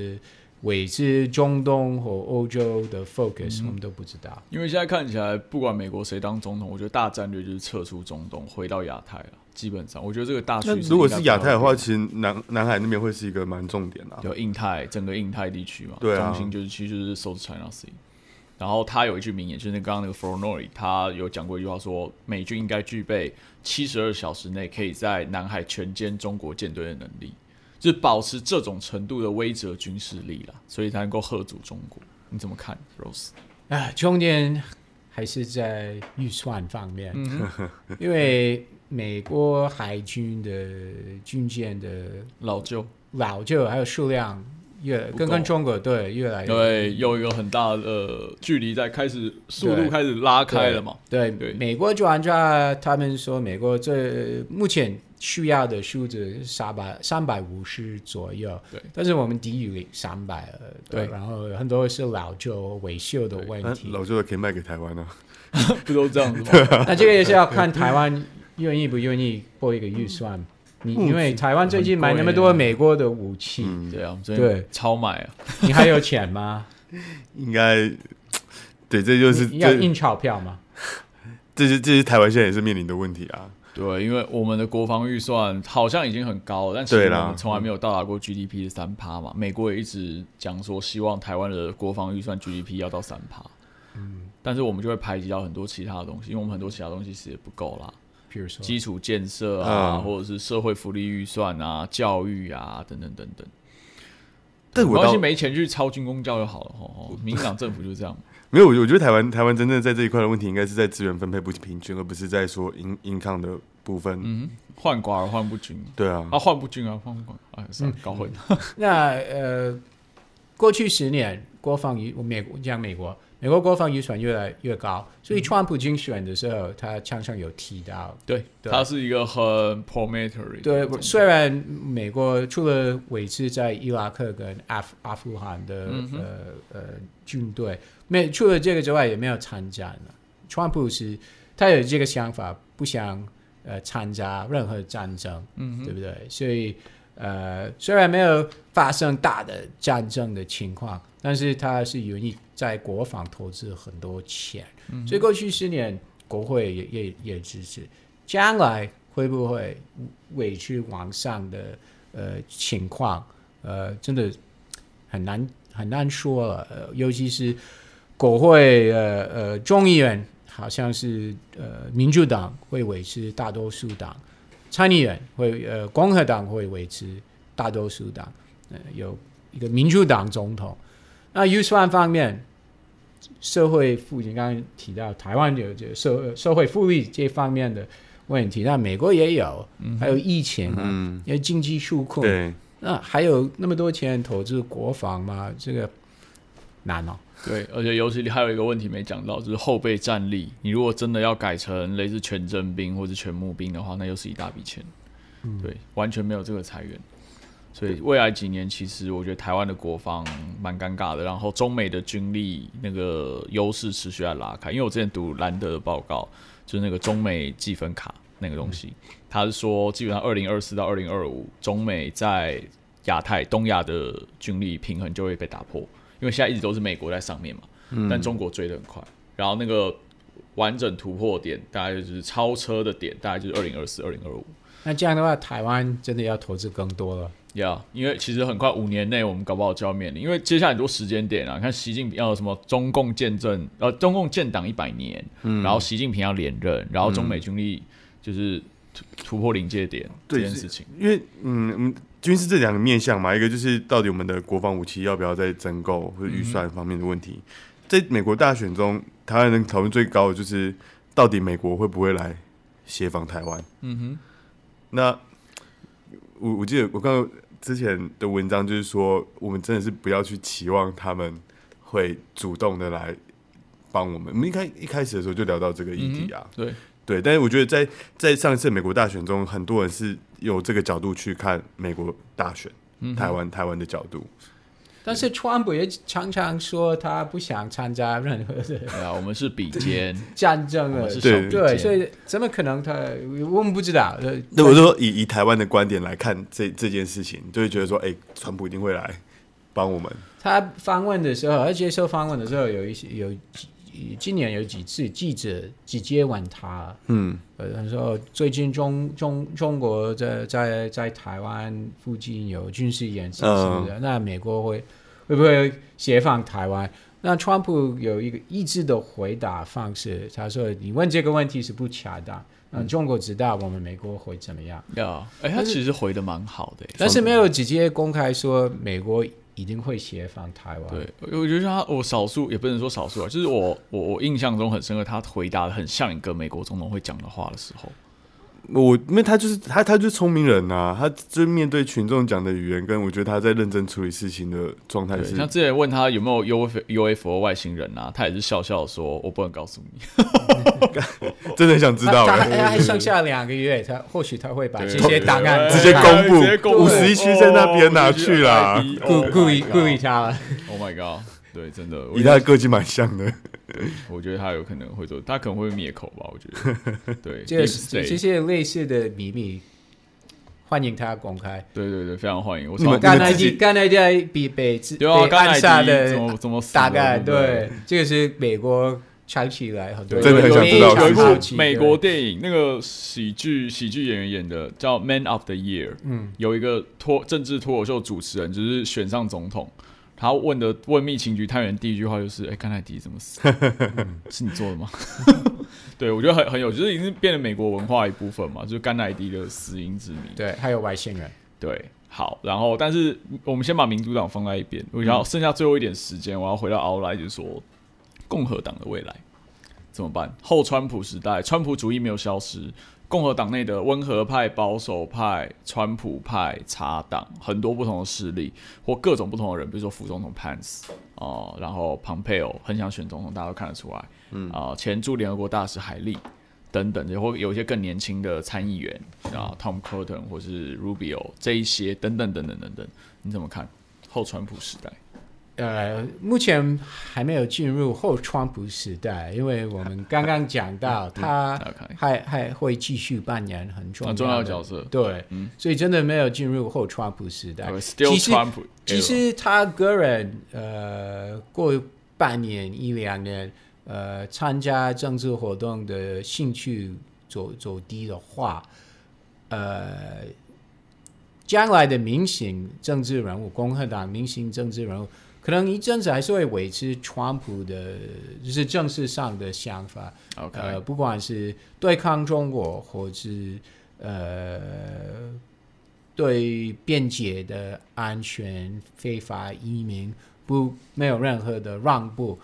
维持中东或欧洲的 focus，我们都不知道。因为现在看起来，不管美国谁当总统，我觉得大战略就是撤出中东，回到亚太了。基本上，我觉得这个大趋势。如果是亚太的话，其实南南海那边会是一个蛮重点的。有印太，整个印太地区嘛，对中心就是其实就是 South China Sea。然后他有一句名言，就是那刚刚那个 f o r n o r i 他有讲过一句话，说美军应该具备七十二小时内可以在南海全歼中国舰队的能力，就是保持这种程度的威慑军事力了，所以才能够吓阻中国。你怎么看，Rose？哎，重点还是在预算方面，因为。美国海军的军舰的老旧、老旧还有数量越跟跟中国对越来越对，有一个很大的距离在开始，速度对开始拉开了嘛。对对美国专家他们说，美国这目前需要的数字三百三百五十左右，对，但是我们低于三百了，对然后很多是老旧维修的问那题，老旧的可以卖给台湾啊。不都这样子吗？那这个也是要看台湾愿意不愿意拨一个预算。你因为台湾最近买那么多美国的武器，嗯，对啊，我们最对近超买啊，你还有钱吗？应该对，这就是要印钞票吗？这是这是台湾现在也是面临的问题啊。对，因为我们的国防预算好像已经很高了，但其实我们从来没有到达过 GDP 的三趴嘛。美国也一直讲说，希望台湾的国防预算 GDP 要到三趴。嗯，但是我们就会排挤到很多其他的东西，因为我们很多其他东西其实也不够啦，比如说，基础建设啊，嗯或者是社会福利预算啊、教育啊等等等等。但我倒没关系，没钱去抄军工教就好了。吼吼，民进党政府就是这样。没有，我我觉得台湾台湾真正在这一块的问题，应该是在资源分配不平均，而不是在说银银抗的部分。嗯，换寡而换不均对啊，啊，换不均啊，换不均，哎，算了，搞混。那呃，过去十年国防与美国讲美国，美国国防预算越来越高，所以川普竞选的时候，他常常有提到，对，对。他是一个很 prometory 的对虽然美国除了维持在伊拉克跟阿富阿富汗的、嗯呃呃军队，没除了这个之外也没有参战了。川普是他有这个想法，不想呃参加任何战争，嗯，对不对？所以呃，虽然没有发生大的战争的情况，但是他是愿意在国防投资很多钱，嗯所以过去十年国会也也也支持，将来会不会委屈往上的呃情况，呃，真的很难很难说了，呃，尤其是国会呃呃众议员好像是呃民主党会维持大多数党。参议员会呃共和党会维持大多数党，呃有一个民主党总统。那预算方面，社会福利刚刚提到台湾有这社社会福利这方面的问题，那美国也有，还有疫情啊，嗯，因为经济纾困，对，那还有那么多钱投资国防嘛？这个难哦。对，而且尤其还有一个问题没讲到，就是后备战力。你如果真的要改成类似全征兵或者全募兵的话，那又是一大笔钱。对，完全没有这个裁员。所以未来几年，其实我觉得台湾的国防蛮尴尬的。然后中美的军力那个优势持续在拉开。因为我之前读兰德的报告，就是那个中美计分卡那个东西，他是说基本上二零二四到二零二五，中美在亚太、东亚的军力平衡就会被打破。因为现在一直都是美国在上面嘛，但中国追得很快，然后那个完整突破点大概就是超车的点，大概就是二零二四、二零二五。那这样的话，台湾真的要投资更多了。呀因为其实很快五年内我们搞不好就要面临，因为接下来很多时间点啊，你看习近平要什么中共建政，呃，中共建党一百年，然后习近平要连任，然后中美军力就是突突破临界点这件事情。因为嗯嗯，军事这两个面向嘛，一个就是到底我们的国防武器要不要再增购或者预算方面的问题，在美国大选中，台湾人讨论最高的就是到底美国会不会来协防台湾？嗯哼，那我我记得我刚刚之前的文章就是说，我们真的是不要去期望他们会主动的来帮我们。我们一开一开始的时候就聊到这个议题啊，对，对。但是我觉得在在上一次美国大选中，很多人是有这个角度去看美国大选，嗯台湾台湾的角度。但是川普也常常说他不想参加任何的啊，我们是比肩，战争了我们，是对所以怎么可能他？我们不知道。呃那我说以以台湾的观点来看这这件事情，就会觉得说，哎、川普一定会来帮我们。他访问的时候，而接受访问的时候，有一些有几今年有几次记者直接问他，嗯，呃，他说最近中中中国在在在台湾附近有军事演习，是不是？那美国会会不会协防台湾？那川普有一个一致的回答方式，他说：“你问这个问题是不恰当。那中国知道我们美国会怎么样，呀，哎，他其实回的蛮好的，但是没有直接公开说美国一定会协防台湾。对，我觉得他我少数也不能说少数啊，就是我我我印象中很深刻，他回答的很像一个美国总统会讲的话的时候，我因为他就是他，他就是聪明人呐、他就是面对群众讲的语言，跟我觉得他在认真处理事情的状态对，是像之前问他有没有 U F U F O 外星人啊，他也是笑笑说：“我不能告诉你。真的想知道他还剩下两个月，他或许他会把这些档案直接公布直接公布五十一区在那边拿去啦哦故故意 Oh 故意他了。Oh my god！对，真的，以他的个性蛮像的。我觉得他有可能会做，他可能会灭口吧。我觉得，对，这个 Deep 这些类似的秘密，欢迎他公开。对对对，非常欢迎。我你们超甘乃自己迪甘乃迪被被自对啊，被甘乃暗杀迪怎的么怎么大概对这个是美国长期以来很多对真的很想知道有一部美国电影，那个喜剧喜剧演员演的叫《Man of the Year》，嗯，有一个脱政治脱口秀主持人，就是选上总统，他问的问密情局探员第一句话就是：“ 哎、甘乃迪怎么死？是你做的吗？” 对，我觉得很很有，就是已经变成美国文化一部分嘛，就是甘乃迪的死因之谜。对，还有外星人。对，好，然后但是我们先把民主党放在一边，我想要剩下最后一点时间，我要回到奥莱，就是说共和党的未来怎么办？后川普时代，川普主义没有消失，共和党内的温和派、保守派、川普派、茶党，很多不同的势力或各种不同的人，比如说副总统 Pence 哦、然后 Pompeo 很想选总统，大家都看得出来，嗯啊、前驻联合国大使海利。等等，也或有一些更年轻的参议员啊，Tom Cotton 或是 Rubio 这一些等等等等等等，你怎么看后川普时代？呃，目前还没有进入后川普时代，因为我们刚刚讲到他还还会继续扮演很重要很重要的的角色。对，嗯。所以真的没有进入后川普时代。其实其实他个人呃，过半年一两年，呃，参加政治活动的兴趣走走低的话，呃，将来的明星政治人物，共和党明星政治人物，可能一阵子还是会维持川普的，就是政治上的想法。OK，、呃，不管是对抗中国，或是呃对便捷的安全、非法移民不没有任何的让步，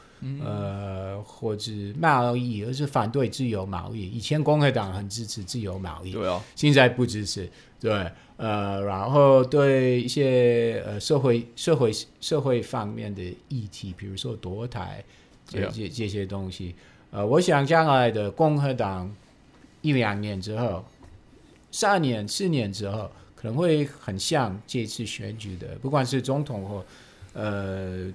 呃，或者贸易，而是反对自由贸易。以前共和党很支持自由贸易，现在不支持，对，呃，然后对一些呃社会社会社会方面的议题，比如说堕胎这这这些东西，呃，我想将来的共和党一两年之后，三年四年之后，可能会很像这次选举的，不管是总统或呃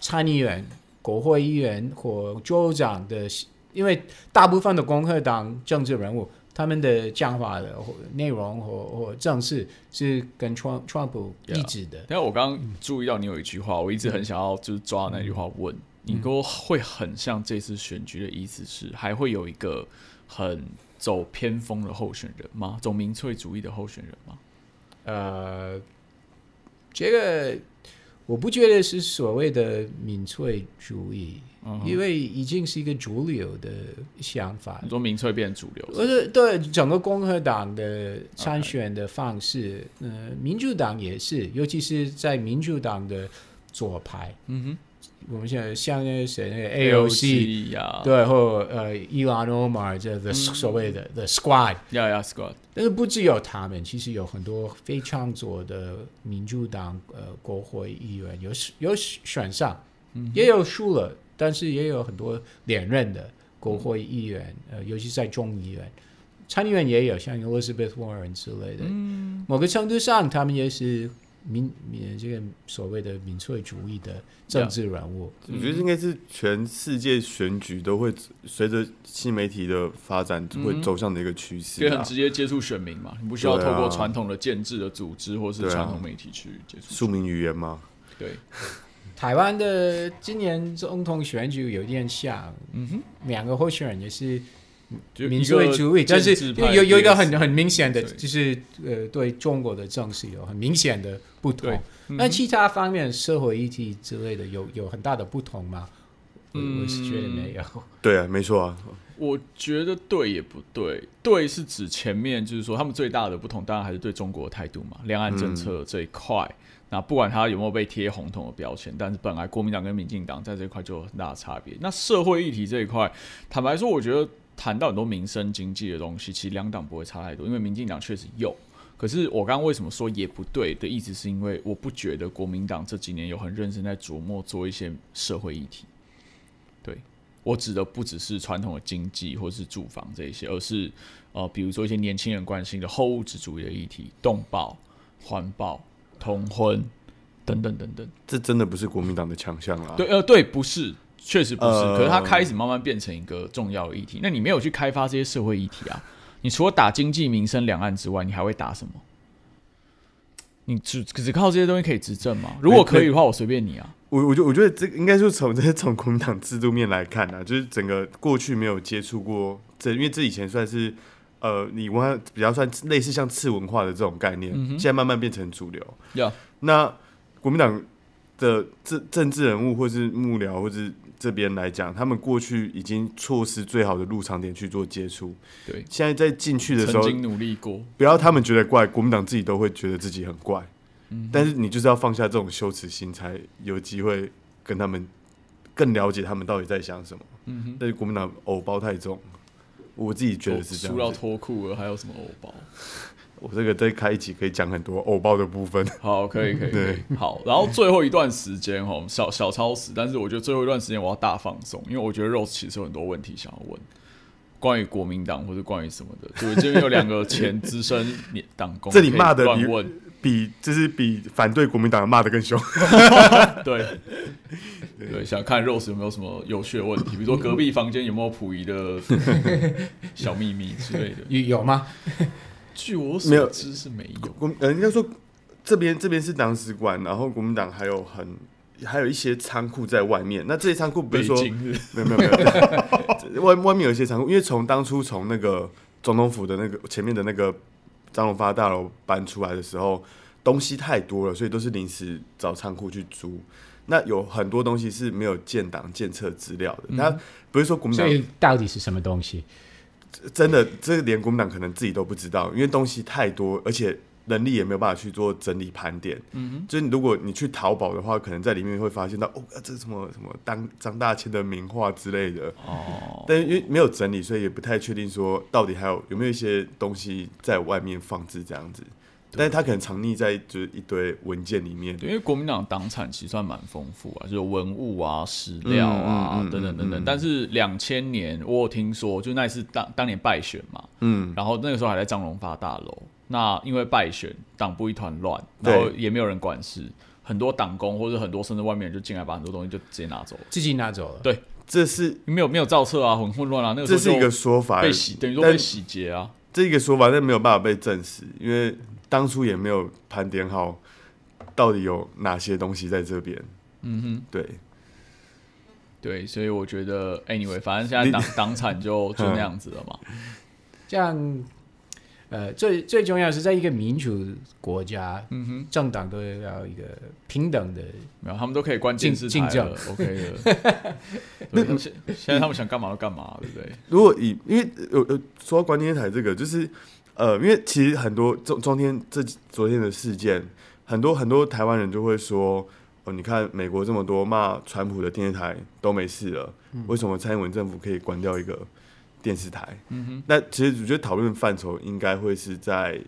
参议员、国会议员或州长的，因为大部分的共和党政治人物。他们的讲话的或内容或或政事是跟川川普一致的。但我刚刚注意到你有一句话，我一直很想要就是抓那句话问你，都会很像这次选举的意思是，还会有一个很走偏锋的候选人吗？走民粹主义的候选人吗？呃，这个我不觉得是所谓的民粹主义，嗯因为已经是一个主流的想法。你。说民粹变主流，而是对整个共和党的参选的方式，呃，民主党也是，尤其是在民主党的左派，嗯我们现在像那个谁那个 AOC，呀，对，或呃伊朗欧马尔这的所谓的 The Squad，呀呀，Squad，但是不只有他们，其实有很多非常左的民主党呃国会议员有有选上，也有输了，但是也有很多连任的国会议员，呃，尤其在众议院、参议院也有，像 Elizabeth Warren 之类的。某个程度上，他们也是民民这个所谓的民粹主义的政治人物。我觉得应该是全世界选举都会随着新媒体的发展会走向的一个趋势。啊可以很。直接接触选民嘛，你不需要透过传统的建制的组织或是传统媒体去接触。庶民语言吗，对，台湾的今年总统选举有点像，嗯哼，两个候选人也是就民粹主义，但是有有有一个很很明显的，就是呃对中国的政治有很明显的不同那其他方面社会议题之类的有有很大的不同吗？我我是觉得没有。对啊，没错啊，我觉得对也不对，对是指前面就是说他们最大的不同，当然还是对中国的态度嘛，两岸政策这一块。那不管他有没有被贴红统的标签，但是本来国民党跟民进党在这一块就有很大的差别。那社会议题这一块，坦白说，我觉得谈到很多民生经济的东西，其实两党不会差太多，因为民进党确实有。可是我刚刚为什么说也不对的意思，是因为我不觉得国民党这几年有很认真在琢磨做一些社会议题。对我指的不只是传统的经济或是住房这一些，而是呃，比如说一些年轻人关心的后物质主义的议题，动保、环保、同婚等等等等。这真的不是国民党的强项啦。对，呃，对，不是，确实不是。呃可是它开始慢慢变成一个重要的议题。那你没有去开发这些社会议题啊？你除了打经济、民生、两岸之外，你还会打什么？你只只靠这些东西可以执政吗？如果可以的话，我随便你啊。我我觉我觉得这个应该是从这是从国民党制度面来看啊，就是整个过去没有接触过这，因为这以前算是呃，你文化比较算类似像次文化的这种概念，嗯现在慢慢变成主流。呀、那国民党的政政治人物或是幕僚或是这边来讲，他们过去已经错失最好的入场点去做接触，对，现在在进去的时候，曾经努力过。不要他们觉得怪，国民党自己都会觉得自己很怪。嗯但是你就是要放下这种羞耻心，才有机会跟他们更了解他们到底在想什么。嗯哼，但是国民党偶包太重，我自己觉得是这输到样子。脱裤了，还有什么偶包？我这个再开一集可以讲很多偶包的部分。好，可以，可以，对。好，然后最后一段时间哈，小小超时，但是我觉得最后一段时间我要大放松，因为我觉得 Rose 其实有很多问题想要问，关于国民党或者关于什么的。对，这边有两个前资深党工，这里骂的你可以乱问，比就是比反对国民党骂的更凶。对，对，想看 Rose 有没有什么有趣的问题，比如说隔壁房间有没有溥仪的小秘密之类的。有有吗？据我所知是没有。国呃，应该说这边这边是党史馆，然后国民党还有很还有一些仓库在外面。那这些仓库不北是说没有没有没有，外外面有一些仓库，因为从当初从那个总统府的那个前面的那个张荣发大楼搬出来的时候，东西太多了，所以都是临时找仓库去租。那有很多东西是没有建档建测资料的，那不是说国民党所以到底是什么东西？真的，这个连国民党可能自己都不知道，因为东西太多，而且人力也没有办法去做整理盘点。嗯就是如果你去淘宝的话，可能在里面会发现到哦，这什么什么当张大千的名画之类的。哦，但是因为没有整理，所以也不太确定说到底还有有没有一些东西在外面放置这样子。但是他可能藏匿在就是一堆文件里面。对，因为国民党党产其实算蛮丰富啊，就是文物啊、史料啊、等等等等。嗯嗯但是两千年我有听说，就那一次当当年败选嘛，嗯，然后那个时候还在张荣发大楼。那因为败选，党部一团乱，然后也没有人管事，很多党工或者很多甚至外面人就进来把很多东西就直接拿走了，自己拿走了。对这是没有没有造册啊，很混乱啊。那个时候这是一个说法，被洗，等于说被洗劫啊。这一个说法，但没有办法被证实，因为当初也没有盘点好到底有哪些东西在这边。嗯哼。对，对，所以我觉得，anyway，反正现在党 党产就就那样子了嘛。这样，呃，最最重要是在一个民主国家，嗯哼，政党都要一个平等的。没有，他们都可以关电视台了，OK 的。对现现在他们想干嘛就干嘛，对不对？如果以因为呃呃说到关电台这个，就是呃，因为其实很多中中天这昨天的事件，很多很多台湾人就会说，哦，你看美国这么多骂川普的电视台都没事了，为什么蔡英文政府可以关掉一个电视台？嗯哼，那其实我觉得讨论范畴应该会是在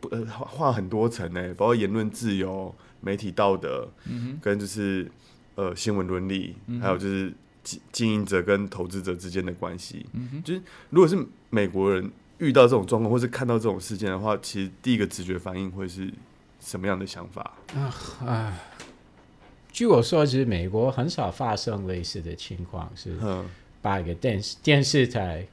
不呃画画很多层呢，包括言论自由、媒体道德，嗯跟就是呃新闻伦理，还有就是经经营者跟投资者之间的关系。嗯哼，就是如果是美国人遇到这种状况，或是看到这种事件的话，其实第一个直觉反应会是什么样的想法？据我所知，美国很少发生类似的情况，是嗯，把一个电视电视台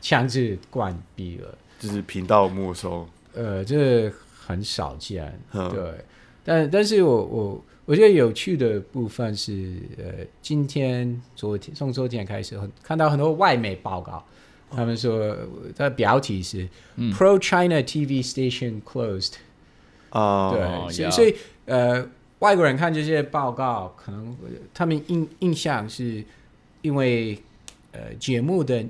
强制关闭了。就是频道没收。呃，这很少见，嗯对。但但是我我我觉得有趣的部分是，呃，今天昨天从昨天开始，很看到很多外媒报告，他们说它的标题是、嗯。“Pro China TV Station Closed”，、啊，对，哦所以呃，外国人看这些报告，可能呃他们印印象是因为呃节目的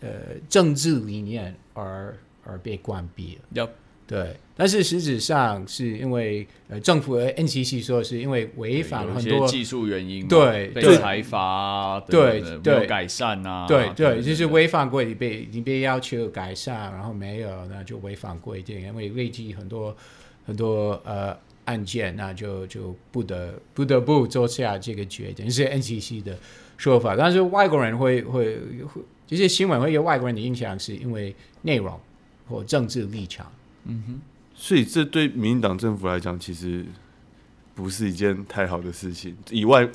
呃政治理念而而被关闭了。要对，但是实质上是因为呃政府的 NCC 说是因为违反了很多技术原因对，被对对裁罚啊，对对改善啊，对对，对就是违反规被你被要求改善，然后没有，那就违反规定，因为累积很多很多呃案件，那就就不得不得不做下这个决定，是 NCC 的说法。但是外国人会会会这些新闻会有外国人的印象，是因为内容或政治立场。所以这对民进党政府来讲，其实不是一件太好的事情。以外，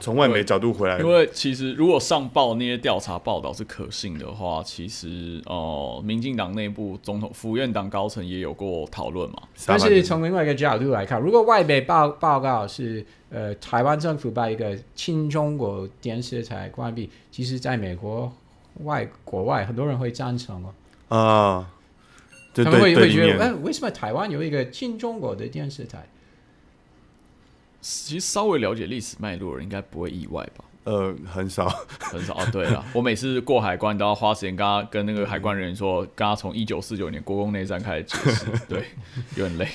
从外媒角度回来，因为其实如果上报那些调查报道是可信的话，其实呃，民进党内部总统府院党高层也有过讨论嘛。但是从另外一个角度来看，如果外媒报报告是呃台湾政府把一个亲中国电视台关闭，其实在美国外国外很多人会赞成哦，啊，就他们会对对立会觉得，哎，，为什么台湾有一个亲中国的电视台？其实稍微了解历史脉络的人应该不会意外吧？呃，很少。很少哦。对了，我每次过海关都要花时间跟他跟那个海关人员说，跟他从一九四九年国共内战开始解释，对，有点累。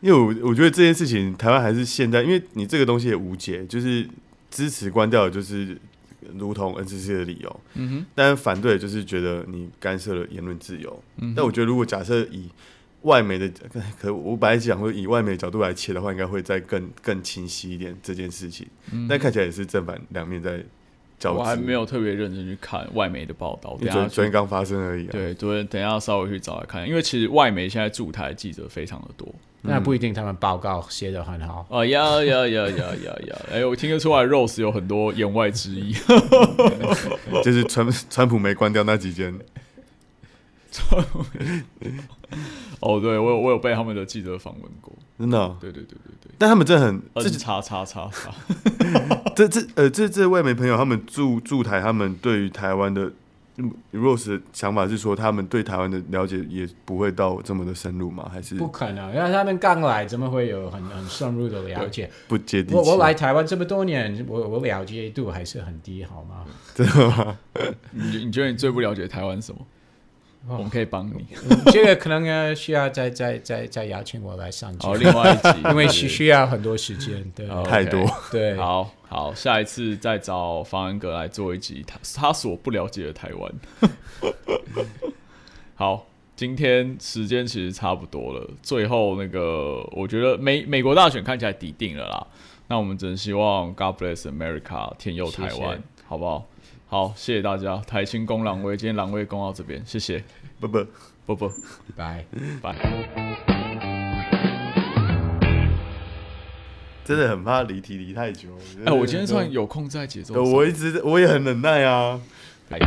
因为我我觉得这件事情，台湾还是现在，因为你这个东西也无解，就是支持关掉就是如同 NCC 的理由，嗯哼，但反对就是觉得你干涉了言论自由。嗯但我觉得如果假设以外媒的，可我本来讲说以外媒的角度来切的话，应该会再更更清晰一点这件事情。但看起来也是正反两面在交织。嗯我还没有特别认真去看外媒的报道，等下昨昨天刚发生而已啊。对对，等一下稍微去找来看，因为其实外媒现在驻台记者非常的多。那不一定，他们报告写得很好。啊呀呀呀呀呀呀！哎，我听得出来，Rose 有很多言外之意。就是川川普没关掉那几间，哦，对我有我有被他们的记者访问过。真的哦、对对对对对但他们真的很这叉叉叉叉。这这呃这这外媒朋友他们驻驻台，他们对于台湾的嗯 Rose 的想法是说，他们对台湾的了解也不会到这么的深入吗？还是不可能，因为他们刚来，怎么会有很很深入的了解？不接地气？我我来台湾这么多年，我我了解度还是很低，好吗？真的吗？你你觉得你最不了解台湾什么？我们可以帮你。这个可能呃需要再再再再邀请我来上节好，另外一集，因为需需要很多时间。对好太多 OK 对，好好，下一次再找方安格来做一集他他所不了解的台湾。好，今天时间其实差不多了，最后那个我觉得美美国大选看起来底定了啦，那我们只能希望 God bless America，天佑台湾，谢谢好不好？好，谢谢大家，台青公朗威，今天朗威公到这边，谢谢，不不，不不，拜。拜。真的很怕离题离太久。哎、我今天算有空在节奏呃，我一直我也很忍耐啊。拜